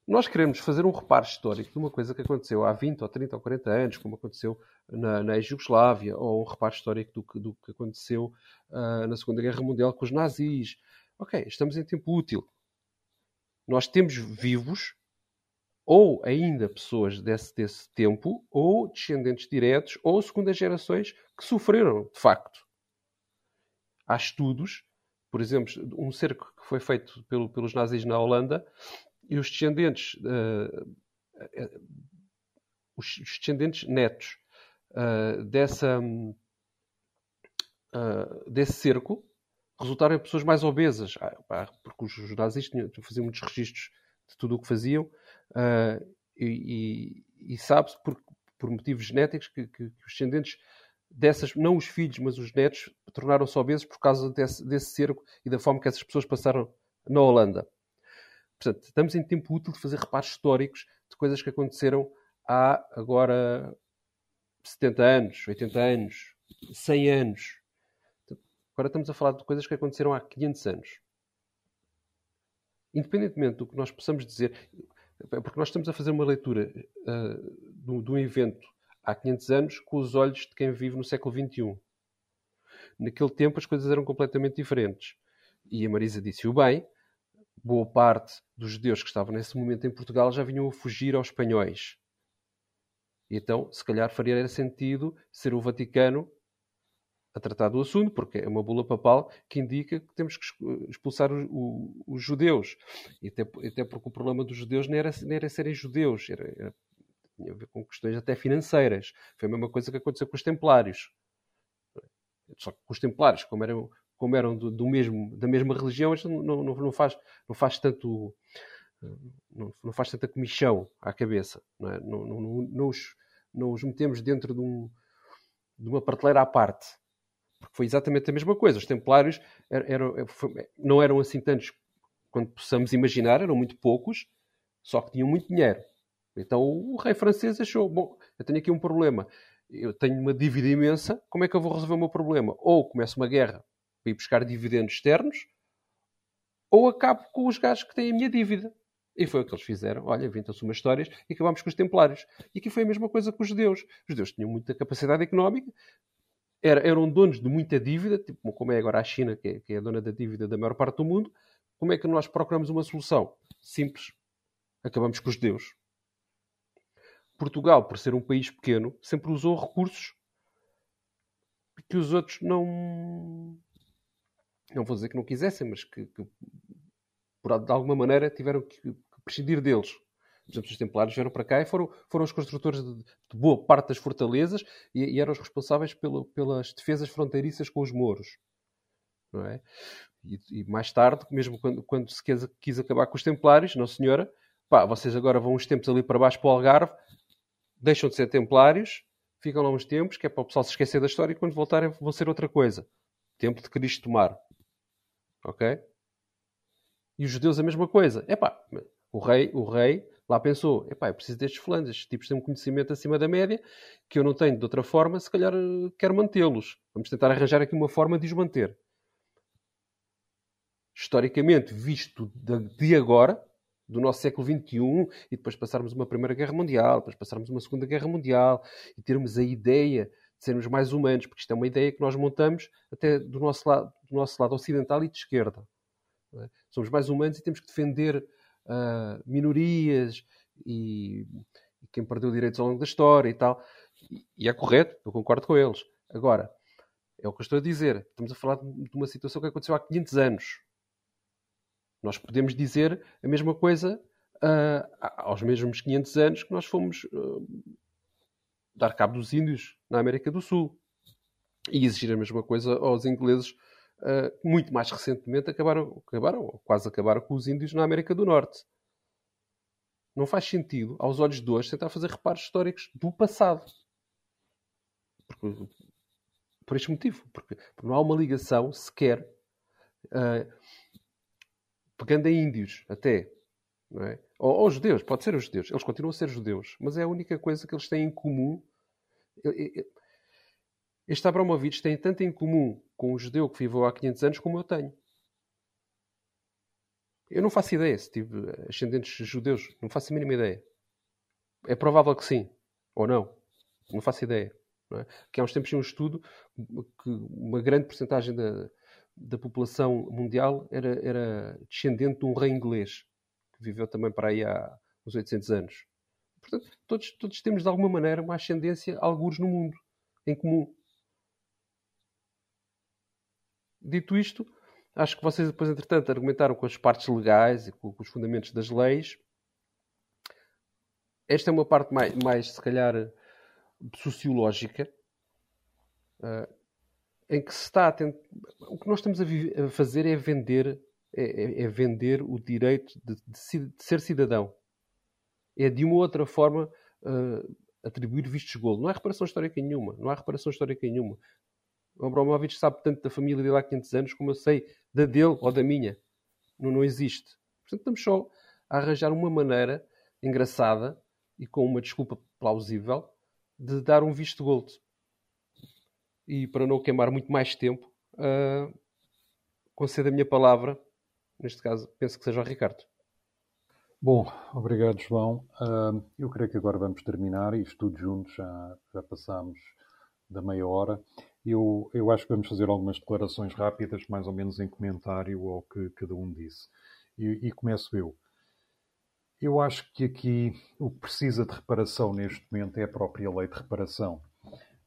Nós queremos fazer um reparo histórico de uma coisa que aconteceu há 20 ou 30 ou 40 anos, como aconteceu na, na Jugoslávia, ou um reparo histórico do que, do que aconteceu uh, na Segunda Guerra Mundial com os nazis. Ok, estamos em tempo útil nós temos vivos ou ainda pessoas desse, desse tempo, ou descendentes diretos, ou segundas gerações que sofreram, de facto. Há estudos, por exemplo, um cerco que foi feito pelo, pelos nazis na Holanda, e os descendentes, uh, os descendentes netos uh, dessa, desse cerco resultaram em pessoas mais obesas. Ah, porque os nazis faziam muitos registros de tudo o que faziam, e, e, e sabe-se por, por motivos genéticos que, que, que, os descendentes dessas, não os filhos, mas os netos, tornaram-se obesos por causa desse, desse cerco e da forma que essas pessoas passaram na Holanda. Portanto, estamos em tempo útil de fazer reparos históricos de coisas que aconteceram há agora 70 anos, 80 anos, 100 anos. Agora estamos a falar de coisas que aconteceram há 500 anos. Independentemente do que nós possamos dizer, porque nós estamos a fazer uma leitura uh, de, um evento há 500 anos com os olhos de quem vive no século XXI. Naquele tempo as coisas eram completamente diferentes. E a Marisa disse-o bem, boa parte dos judeus que estavam nesse momento em Portugal já vinham a fugir aos espanhóis. E então, se calhar faria sentido ser o Vaticano a tratar do assunto, porque é uma bula papal que indica que temos que expulsar o, o, os judeus. E até, até, porque o problema dos judeus não era, não era serem judeus, era, era, tinha a ver com questões até financeiras. Foi a mesma coisa que aconteceu com os templários. Só que os templários, como eram, como eram do, do mesmo, da mesma religião, não, não, não, faz, não faz tanto. Não, não faz tanta comichão à cabeça. Não, é? não, não, os, não os metemos dentro de, um, de uma prateleira à parte porque foi exatamente a mesma coisa. Os templários eram, eram, não eram assim tantos quanto possamos imaginar, eram muito poucos, só que tinham muito dinheiro. Então o rei francês achou: bom, eu tenho aqui um problema, eu tenho uma dívida imensa, como é que eu vou resolver o meu problema? Ou começo uma guerra para ir buscar dividendos externos, ou acabo com os gajos que têm a minha dívida. E foi o que eles fizeram. Olha, inventam-se umas histórias e acabámos com os templários. E aqui foi a mesma coisa com os judeus. Os judeus tinham muita capacidade económica, eram donos de muita dívida, tipo, como é agora a China, que é, que é a dona da dívida da maior parte do mundo. Como é que nós procuramos uma solução? Simples. Acabamos com os judeus. Portugal, por ser um país pequeno, sempre usou recursos que os outros não. Não vou dizer que não quisessem, mas que, que por, de alguma maneira tiveram que, que prescindir deles. Por exemplo, os templários vieram para cá e foram, foram os construtores de, de boa parte das fortalezas e, e eram os responsáveis pelo, pelas defesas fronteiriças com os mouros. Não é? E, e mais tarde, mesmo quando, quando se quis, quis, acabar com os templários, não senhora, pá, vocês agora vão uns tempos ali para baixo para o Algarve, deixam de ser templários, ficam lá uns tempos, que é para o pessoal se esquecer da história e quando voltarem vão ser outra coisa. Tempo de Cristo tomar. Ok? E os judeus a mesma coisa. Epá, o rei, o rei lá pensou, epá, eu preciso destes fulanos, estes tipos têm um conhecimento acima da média, que eu não tenho de outra forma, se calhar eh, quero mantê-los. Vamos tentar arranjar aqui uma forma de os manter. Historicamente, visto de agora, do nosso século XXI, e depois passarmos uma Primeira Guerra Mundial, depois passarmos uma Segunda Guerra Mundial, e termos a ideia de sermos mais humanos, porque isto é uma ideia que nós montamos até do nosso lado, do nosso lado ocidental e de esquerda. É? Somos mais humanos e temos que defender uh, minorias e, e, quem perdeu direitos ao longo da história e tal. E, e, é correto, eu concordo com eles. Agora, é o que eu estou a dizer. Estamos a falar de uma situação que aconteceu há 500 anos. Nós podemos dizer a mesma coisa uh, aos mesmos 500 anos que nós fomos uh, dar cabo dos índios na América do Sul. E exigir a mesma coisa aos ingleses uh, muito mais recentemente acabaram, acabaram, ou quase acabaram com os índios na América do Norte. Não faz sentido, aos olhos de hoje, tentar fazer reparos históricos do passado. Porque, por este motivo. Porque, porque, não há uma ligação sequer, uh, pegando em índios até, não é? Ou, ou judeus, pode ser os judeus. Eles continuam a ser judeus, mas é a única coisa que eles têm em comum. Este Abramovich tem tanto em comum com um judeu que viveu há 500 anos como eu tenho. Eu não faço ideia se tive ascendentes judeus. Não faço a mínima ideia. É provável que sim. Ou não. Não faço ideia. Não é? Que há uns tempos tinha um estudo que uma grande porcentagem da, da população mundial era, era descendente de um rei inglês que viveu também para aí há uns 800 anos. Portanto, todos, todos temos de alguma maneira uma ascendência, alguns no mundo, em comum. Dito isto, acho que vocês depois, entretanto, argumentaram com as partes legais e com, os fundamentos das leis. Esta é uma parte mais, mais se calhar, sociológica, uh, em que se está a tentar... O que nós estamos a, a, fazer é vender é, é, é vender o direito de, de, de, ser cidadão. É de uma outra forma uh, atribuir vistos golo. Não há reparação histórica nenhuma. Não há reparação histórica nenhuma. O Abramovich sabe tanto da família dele há 500 anos como eu sei da dele ou da minha. Não, não existe. Portanto, estamos só a arranjar uma maneira engraçada e com uma desculpa plausível de dar um visto gold. E para não queimar muito mais tempo, uh, concedo a minha palavra. Neste caso, penso que seja o Ricardo. Bom, obrigado, João. Uh, eu creio que agora vamos terminar. Isto tudo juntos já, já passámos da meia hora. Eu, eu acho que vamos fazer algumas declarações rápidas, mais ou menos em comentário ao que cada um disse. E, e começo eu. Eu acho que aqui o que precisa de reparação neste momento é a própria lei de reparação.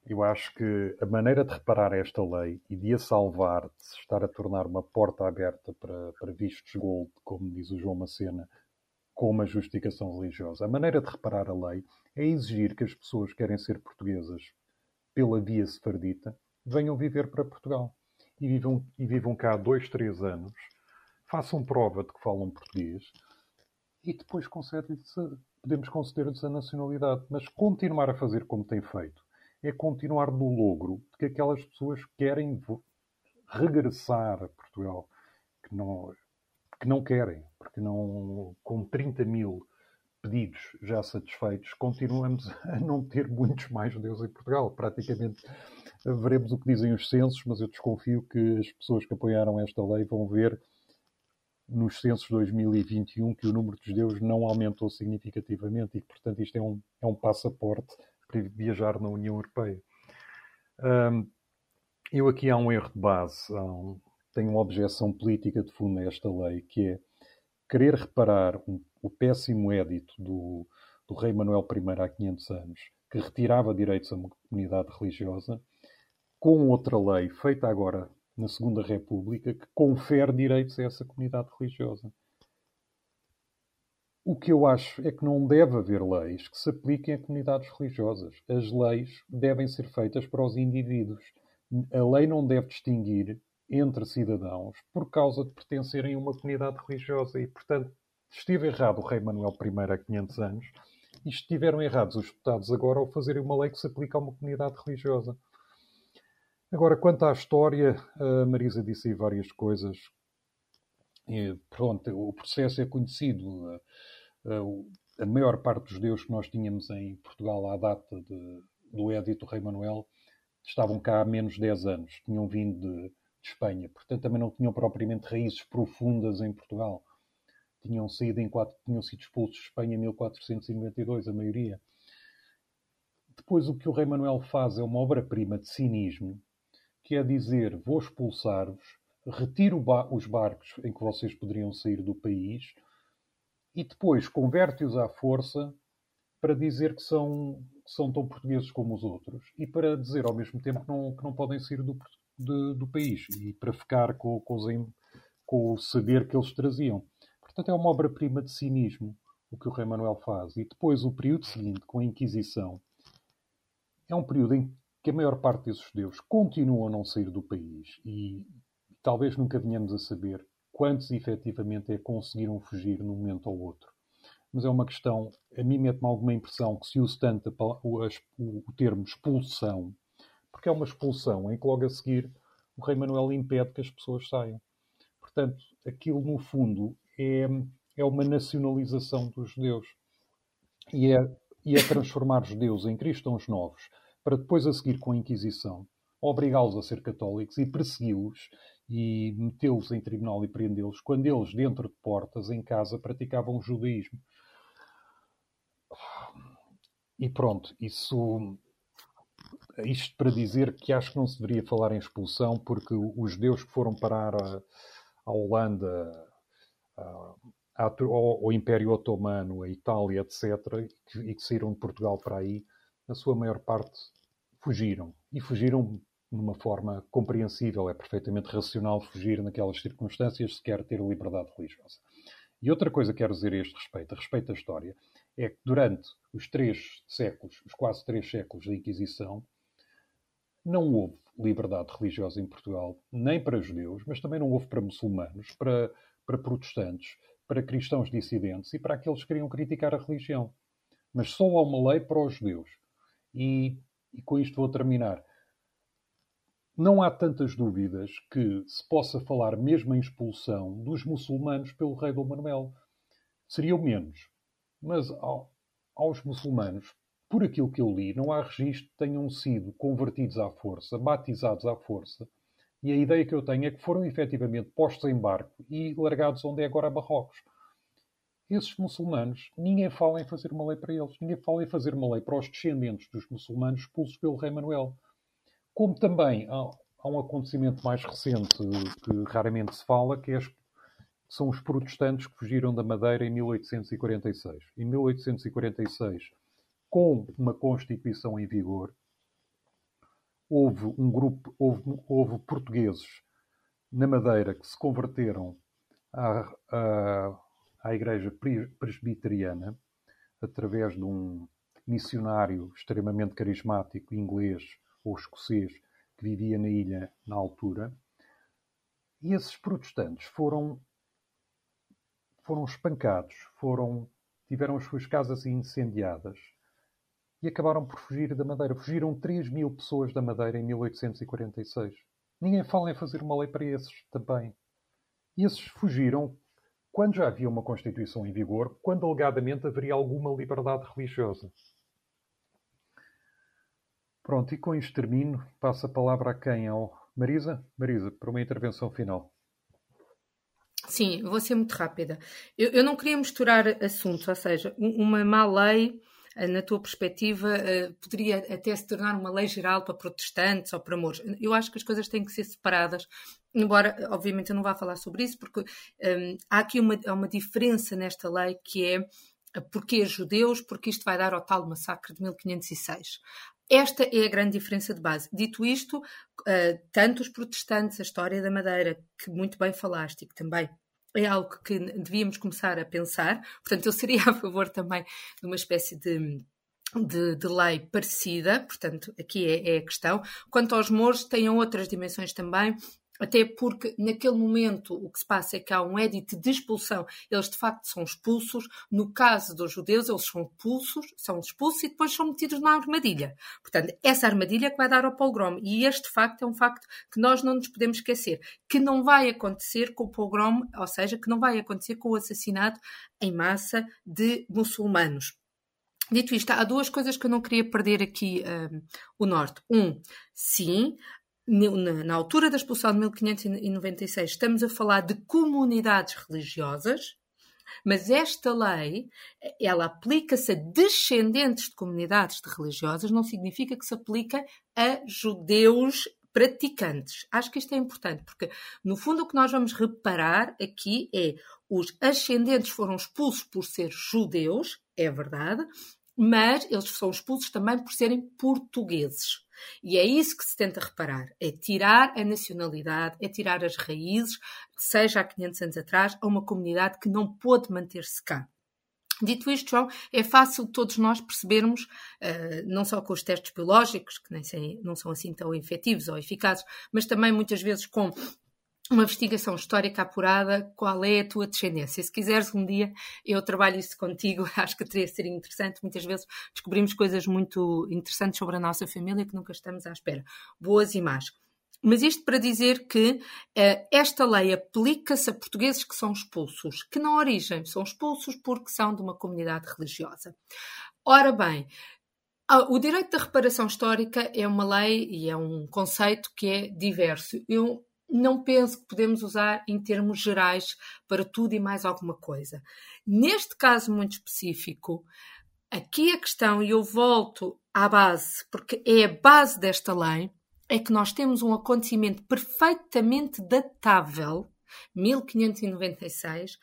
Eu acho que a maneira de reparar esta lei e de a salvar, de se estar a tornar uma porta aberta para, para vistos gold, como diz o João Macena, com uma justificação religiosa, a maneira de reparar a lei é exigir que as pessoas que querem ser portuguesas pela via sefardita venham viver para Portugal e vivam, e vivam cá dois, três anos, façam prova de que falam português e depois podemos conceder-lhes a nacionalidade. Mas continuar a fazer como tem feito é continuar no logro de que aquelas pessoas querem regressar a Portugal, que não, que não querem, porque não, com 30 mil pedidos já satisfeitos, continuamos a não ter muitos mais judeus em Portugal. Praticamente veremos o que dizem os censos, mas eu desconfio que as pessoas que apoiaram esta lei vão ver nos censos 2021 que o número de judeus não aumentou significativamente e que, portanto, isto é um, é um passaporte para viajar na União Europeia. Um, eu aqui há um erro de base, um, tenho uma objeção política de fundo a esta lei, que é querer reparar um, o péssimo édito do, do rei Manuel I há 500 anos, que retirava direitos a uma comunidade religiosa, com outra lei feita agora na Segunda República que confere direitos a essa comunidade religiosa. O que eu acho é que não deve haver leis que se apliquem a comunidades religiosas. As leis devem ser feitas para os indivíduos. A lei não deve distinguir entre cidadãos por causa de pertencerem a uma comunidade religiosa. E, portanto, esteve errado o rei Manuel I há 500 anos e estiveram errados os deputados agora ao fazerem uma lei que se aplica a uma comunidade religiosa. Agora, quanto à história, a Marisa disse aí várias coisas. E, pronto, o processo é conhecido. A maior parte dos judeus que nós tínhamos em Portugal à data de, do Édito Rei Manuel estavam cá há menos de 10 anos, tinham vindo de, de Espanha, portanto também não tinham propriamente raízes profundas em Portugal. Tinham saído em quatro, tinham sido expulsos de Espanha em 1492, a maioria. Depois o que o Rei Manuel faz é uma obra-prima de cinismo, que é dizer: vou expulsar-vos, retiro os barcos em que vocês poderiam sair do país e depois converte-os à força para dizer que são, que são tão portugueses como os outros e para dizer ao mesmo tempo que não, que não podem sair do, de, do país e para ficar com, com, os, com o saber que eles traziam. Portanto, é uma obra-prima de cinismo o que o rei Manuel faz. E depois, o período seguinte, com a Inquisição, é um período em que a maior parte desses judeus continuam a não sair do país e talvez nunca venhamos a saber quantos efetivamente é conseguiram fugir num momento ou outro. Mas é uma questão, a mim mete-me alguma impressão que se usa tanto o, termo expulsão, porque é uma expulsão em que logo a seguir o rei Manuel impede que as pessoas saiam. Portanto, aquilo no fundo é, é uma nacionalização dos judeus e é, e é transformar os judeus em cristãos novos para depois a seguir com a Inquisição obrigá-los a ser católicos e persegui-los e metê-los em tribunal e prendê-los quando eles, dentro de portas, em casa, praticavam o judaísmo. E pronto, isso. Isto para dizer que acho que não se deveria falar em expulsão, porque os judeus que foram parar a, a Holanda, a, ao, ao, Império Otomano, a Itália, etc., e que, e que saíram de Portugal para aí, na sua maior parte fugiram. E fugiram de uma forma compreensível, é perfeitamente racional fugir naquelas circunstâncias se quer ter liberdade religiosa. E outra coisa que quero dizer a este respeito, a respeito da história, é que durante os três séculos, os quase três séculos da Inquisição, não houve liberdade religiosa em Portugal, nem para judeus, mas também não houve para muçulmanos, para, para protestantes, para cristãos dissidentes e para aqueles que queriam criticar a religião. Mas só há uma lei para os judeus. E, e com isto vou terminar. Não há tantas dúvidas que se possa falar mesmo em expulsão dos muçulmanos pelo rei Dom Manuel. Seriam menos. Mas ao, aos muçulmanos, por aquilo que eu li, não há registro que tenham sido convertidos à força, batizados à força, e a ideia que eu tenho é que foram efetivamente postos em barco e largados onde é agora Marrocos. Esses muçulmanos, ninguém fala em fazer uma lei para eles, ninguém fala em fazer uma lei para os descendentes dos muçulmanos expulsos pelo rei Manuel. Como também há, há um acontecimento mais recente que raramente se fala, que é, são os protestantes que fugiram da Madeira em 1846. Em 1846, com uma Constituição em vigor, houve um grupo, houve, houve portugueses na Madeira que se converteram à, à, à Igreja Presbiteriana através de um missionário extremamente carismático inglês ou escocês que vivia na ilha na altura. E esses protestantes foram foram espancados, foram tiveram as suas casas incendiadas e acabaram por fugir da Madeira. Fugiram 3 mil pessoas da Madeira em 1846. Ninguém fala em fazer uma lei para esses também. E esses fugiram quando já havia uma Constituição em vigor, quando alegadamente haveria alguma liberdade religiosa. Pronto, e com isto termino. Passo a palavra a quem? Ao Marisa? Marisa, para uma intervenção final. Sim, vou ser muito rápida. Eu, eu não queria misturar assuntos, ou seja, uma má lei eh, na tua perspectiva, eh, poderia até se tornar uma lei geral para protestantes ou para moros? Eu acho que as coisas têm que ser separadas, embora, obviamente, eu não vá falar sobre isso, porque um, há aqui uma, uma diferença nesta lei que é eh, porque judeus, porque isto vai dar ao tal massacre de 1506. Esta é a grande diferença de base. Dito isto, uh, tanto os protestantes, a história da Madeira, que muito bem falaste e que também é algo que devíamos começar a pensar. Portanto, eu seria a favor também de uma espécie de de, de, lei parecida, portanto, aqui é, é, a questão. Quanto aos mouros, têm outras dimensões também, até porque naquele momento o que se passa é que há um edito de expulsão, eles de facto são expulsos. No caso dos judeus, eles são expulsos, são expulsos e depois são metidos na armadilha. Portanto, essa armadilha que vai dar ao pogrom. E este facto é um facto que nós não nos podemos esquecer, que não vai acontecer com o pogrom, ou seja, que não vai acontecer com o assassinato em massa de muçulmanos. Dito isto, há duas coisas que eu não queria perder aqui um, o norte. Um, sim, na, na, altura da expulsão de 1596, estamos a falar de comunidades religiosas, mas esta lei, ela aplica-se a descendentes de comunidades de religiosas, não significa que se aplica a judeus praticantes. Acho que isto é importante, porque no fundo o que nós vamos reparar aqui é os ascendentes foram expulsos por ser judeus, é verdade, mas eles são expulsos também por serem portugueses. E é isso que se tenta reparar: é tirar a nacionalidade, é tirar as raízes, seja há 500 anos atrás, a uma comunidade que não pôde manter-se cá. Dito isto, João, é fácil todos nós percebermos, uh, não só com os testes biológicos, que nem sei, não são assim tão efetivos ou eficazes, mas também muitas vezes com uma investigação histórica apurada, qual é a tua descendência. Se quiseres um dia, eu trabalho isso contigo, acho que teria ser interessante. Muitas vezes descobrimos coisas muito interessantes sobre a nossa família que nunca estamos à espera, boas e más. Mas isto para dizer que uh, esta lei aplica-se a portugueses que são expulsos, que na origem são expulsos porque são de uma comunidade religiosa. Ora bem, o direito da reparação histórica é uma lei e é um conceito que é diverso. Eu não penso que podemos usar em termos gerais para tudo e mais alguma coisa. Neste caso muito específico, aqui a questão, e eu volto à base, porque é a base desta lei, é que nós temos um acontecimento perfeitamente datável, 1596,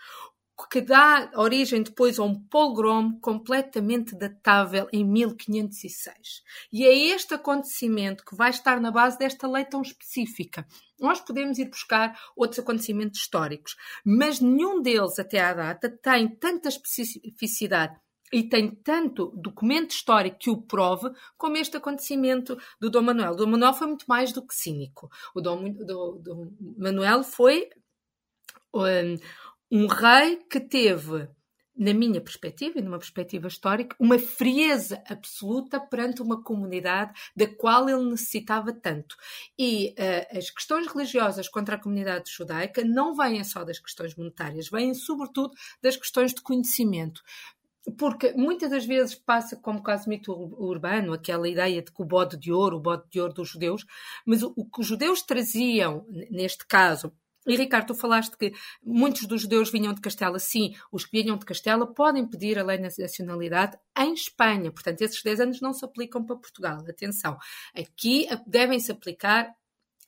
que dá origem depois a um pogrom completamente datável em 1506. E é este acontecimento que vai estar na base desta lei tão específica. Nós podemos ir buscar outros acontecimentos históricos, mas nenhum deles até à data tem tanta especificidade e tem tanto documento histórico que o prove como este acontecimento do Dom Manuel. O Dom Manuel foi muito mais do que cínico. O Dom, do, Manuel foi um, Um rei que teve na minha perspectiva e numa perspectiva histórica, uma frieza absoluta perante uma comunidade da qual ele necessitava tanto. E uh, as questões religiosas contra a comunidade judaica não vêm só das questões monetárias, vêm sobretudo das questões de conhecimento porque muitas das vezes passa como quase mito urbano, aquela ideia de que o bode de ouro, o bode de ouro dos judeus, mas o, o que os judeus traziam, neste caso, e Ricardo, tu falaste que muitos dos judeus vinham de Castela. Sim, os que vinham de Castela podem pedir a lei de nacionalidade em Espanha. Portanto, esses 10 anos não se aplicam para Portugal. Atenção, aqui devem-se aplicar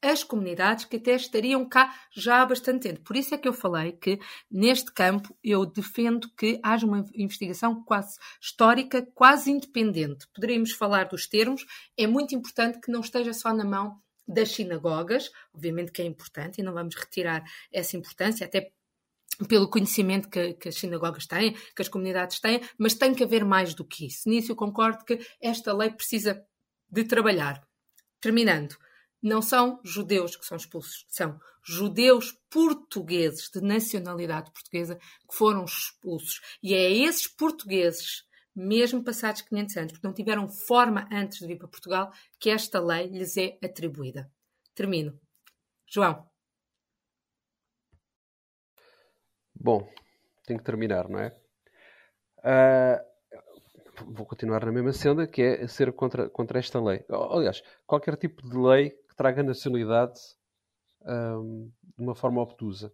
as comunidades que até estariam cá já há bastante tempo. Por isso é que eu falei que, neste campo, eu defendo que haja uma investigação quase histórica, quase independente. Poderíamos falar dos termos, é muito importante que não esteja só na mão das sinagogas, obviamente que é importante e não vamos retirar essa importância, até pelo conhecimento que, que, as sinagogas têm, que as comunidades têm, mas tem que haver mais do que isso. Nisso eu concordo que esta lei precisa de trabalhar. Terminando, não são judeus que são expulsos, são judeus portugueses de nacionalidade portuguesa que foram expulsos. E é a esses portugueses mesmo passados 500 anos, porque não tiveram forma antes de vir para Portugal, que esta lei lhes é atribuída. Termino. João. Bom, tenho que terminar, não é? Uh, vou continuar na mesma senda, que é ser contra, contra esta lei. Aliás, qualquer tipo de lei que traga nacionalidade um, de uma forma obtusa.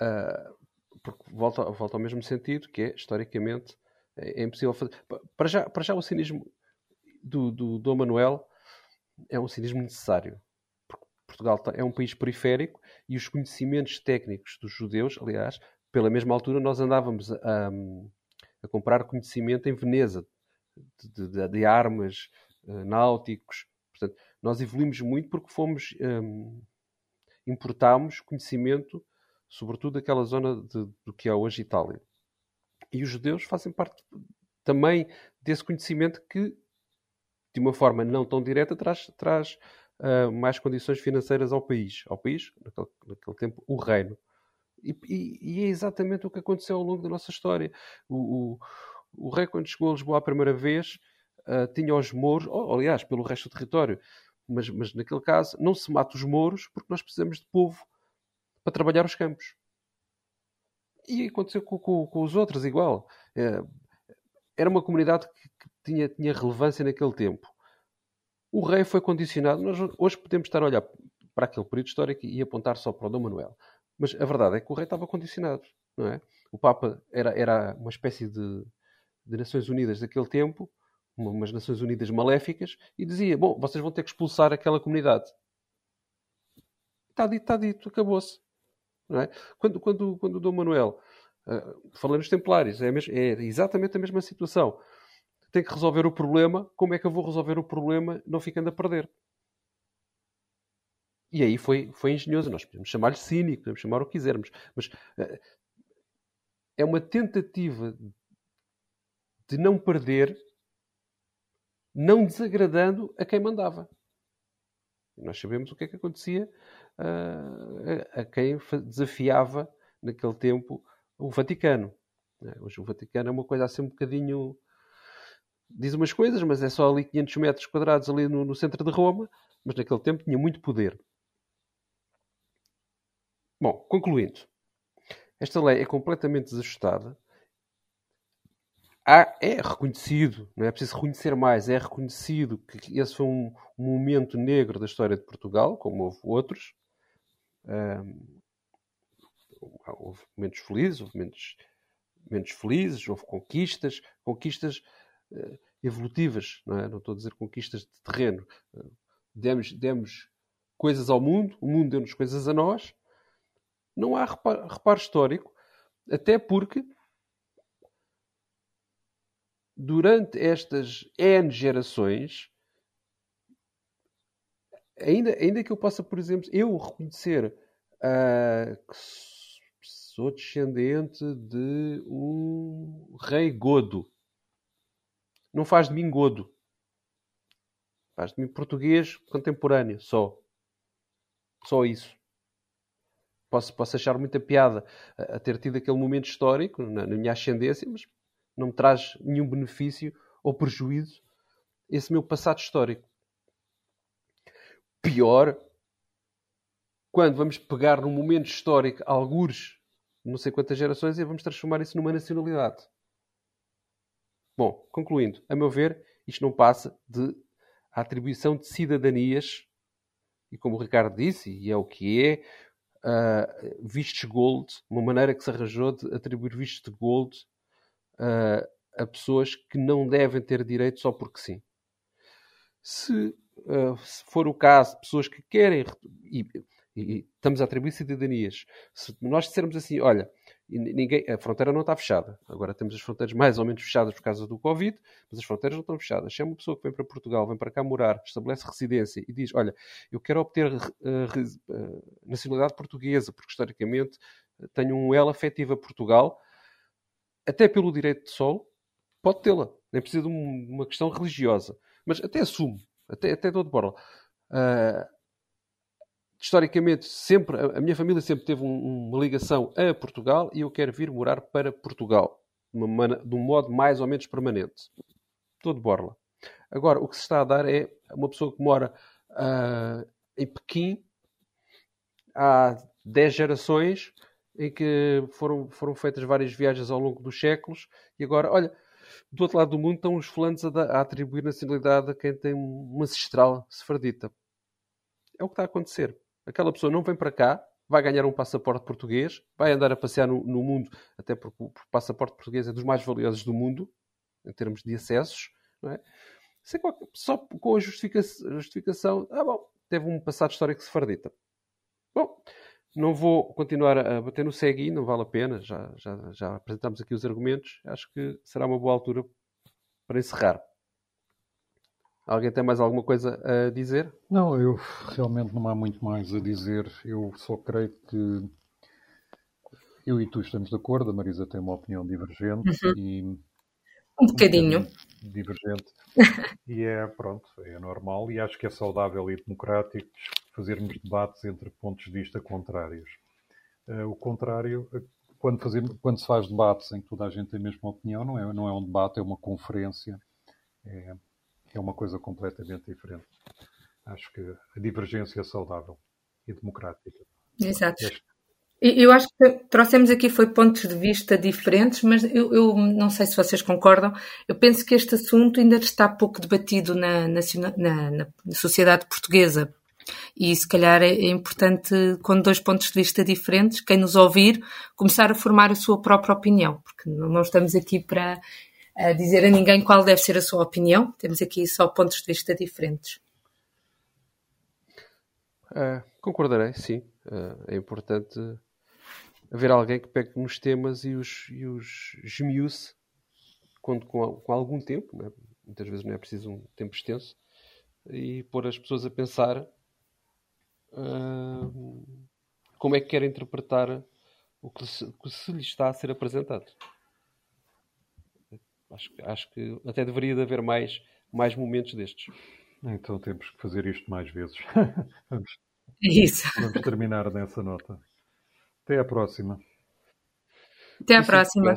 Uh, porque volta, volta ao mesmo sentido, que é, historicamente, é, é impossível fazer. Para já, para já o cinismo do, do Dom Manuel é um cinismo necessário. Portugal é um país periférico e os conhecimentos técnicos dos judeus, aliás, pela mesma altura nós andávamos a, a comprar conhecimento em Veneza de, de, de armas, uh, náuticos. Portanto, nós evoluímos muito porque fomos um, importámos conhecimento, sobretudo daquela zona de, do que é hoje Itália. E os judeus fazem parte também desse conhecimento que, de uma forma não tão direta, traz, traz uh, mais condições financeiras ao país. Ao país, naquele, naquele tempo, o reino. E, e, e, é exatamente o que aconteceu ao longo da nossa história. O, o, o rei, quando chegou a Lisboa a primeira vez, uh, tinha os mouros, ou, aliás, pelo resto do território, mas, mas naquele caso, não se mata os mouros porque nós precisamos de povo para trabalhar os campos. E aconteceu com, com, com os outros igual. É, era uma comunidade que, tinha, tinha relevância naquele tempo. O rei foi condicionado. Nós hoje podemos estar a olhar para aquele período histórico e apontar só para o Dom Manuel. Mas a verdade é que o rei estava condicionado. Não é? O Papa era, era uma espécie de, de Nações Unidas daquele tempo, umas Nações Unidas maléficas, e dizia: Bom, vocês vão ter que expulsar aquela comunidade. Está dito, está dito, acabou-se. É? Quando, quando, quando o Dom Manuel, uh, falei nos Templários, é, é, exatamente a mesma situação. Tem que resolver o problema. Como é que eu vou resolver o problema não ficando a perder? E aí foi, foi engenhoso. Nós podemos chamar-lhe cínico, podemos chamar o que quisermos. Mas uh, é uma tentativa de não perder, não desagradando a quem mandava. Nós sabemos o que é que acontecia a, quem desafiava naquele tempo o Vaticano. Né? Hoje o Vaticano é uma coisa assim um bocadinho. diz umas coisas, mas é só ali 500 metros quadrados ali no, no centro de Roma, mas naquele tempo tinha muito poder. Bom, concluindo, esta lei é completamente desajustada. Há, é reconhecido, não é preciso reconhecer mais, é reconhecido que esse foi um momento negro da história de Portugal, como houve outros, houve momentos felizes, houve momentos menos felizes, houve conquistas, conquistas uh, evolutivas, não, é? não estou a dizer conquistas de terreno. Uh, demos, demos coisas ao mundo, o mundo deu-nos coisas a nós. Não há reparo, reparo histórico, até porque durante estas N gerações ainda, ainda que eu possa, por exemplo, eu reconhecer uh, que sou descendente de um rei godo, não faz de mim godo. Faz de mim português contemporâneo, só. Só isso. posso, posso achar muita piada a, a ter tido aquele momento histórico na, na, minha ascendência, mas não me traz nenhum benefício ou prejuízo esse meu passado histórico. Pior, quando vamos pegar num momento histórico, algures, não sei quantas gerações, e vamos transformar isso numa nacionalidade. Bom, concluindo, a meu ver, isto não passa de atribuição de cidadanias, e como o Ricardo disse, e é o que é, uh, vistos gold, uma maneira que se arranjou de atribuir vistos de gold uh, a pessoas que não devem ter direito só porque sim. Se, se for o caso, pessoas que querem, e, e, estamos a atribuir cidadanias, se nós dissermos assim, olha, ninguém, a fronteira não está fechada. Agora temos as fronteiras mais ou menos fechadas por causa do Covid, mas as fronteiras não estão fechadas. Se é uma pessoa que vem para Portugal, vem para cá morar, estabelece residência e diz: Olha, eu quero obter uh, uh, nacionalidade portuguesa, porque historicamente tenho um elo afetivo a Portugal, até pelo direito de solo, pode tê-la. Nem precisa de uma questão religiosa. Mas até assume, até, até dou de borla. Uh, historicamente, sempre, a minha família sempre teve um, uma ligação a Portugal e eu quero vir morar para Portugal, uma, de um modo mais ou menos permanente. Estou de borla. Agora, o que se está a dar é uma pessoa que mora uh, em Pequim há 10 gerações em que foram, foram feitas várias viagens ao longo dos séculos e agora, olha, do outro lado do mundo estão os fulanos a, a atribuir nacionalidade a quem tem uma ancestral sefardita. É o que está a acontecer aquela pessoa não vem para cá, vai ganhar um passaporte português, vai andar a passear no, no mundo, até porque o passaporte português é dos mais valiosos do mundo, em termos de acessos, não é? Só com a justificação, ah, bom, teve um passado histórico sefardita. Bom, não vou continuar a bater no segui, não vale a pena, já, já, já apresentamos aqui os argumentos, acho que será uma boa altura para encerrar. Alguém tem mais alguma coisa a dizer? Não, eu realmente não há muito mais a dizer. Eu só creio que eu e tu estamos de acordo. A Marisa tem uma opinião divergente uhum. e um bocadinho divergente e é pronto, é normal e acho que é saudável e democrático fazermos debates entre pontos de vista contrários. Uh, o contrário, quando, fazemos, quando se faz debates em que toda a gente tem a mesma opinião, não é, não é um debate, é uma conferência. É, é uma coisa completamente diferente. Acho que a divergência é saudável e democrática. Exato. Eu acho que trouxemos aqui foi pontos de vista diferentes, mas eu, eu, não sei se vocês concordam. Eu penso que este assunto ainda está pouco debatido na, na, na, na sociedade portuguesa. E se calhar é, importante, com dois pontos de vista diferentes, quem nos ouvir, começar a formar a sua própria opinião, porque não estamos aqui para dizer a ninguém qual deve ser a sua opinião. Temos aqui só pontos de vista diferentes. Uh, concordarei, sim. Uh, é importante haver alguém que pegue nos temas e os, e os esmiuce com, com, com, algum tempo, né? muitas vezes não é preciso um tempo extenso, e pôr as pessoas a pensar uh, como é que querem interpretar o que, se, que se lhes está a ser apresentado. Acho, acho que até deveria de haver mais, mais momentos destes. Então temos que fazer isto mais vezes. vamos, Isso. vamos terminar nessa nota. Até à próxima. Até à próxima.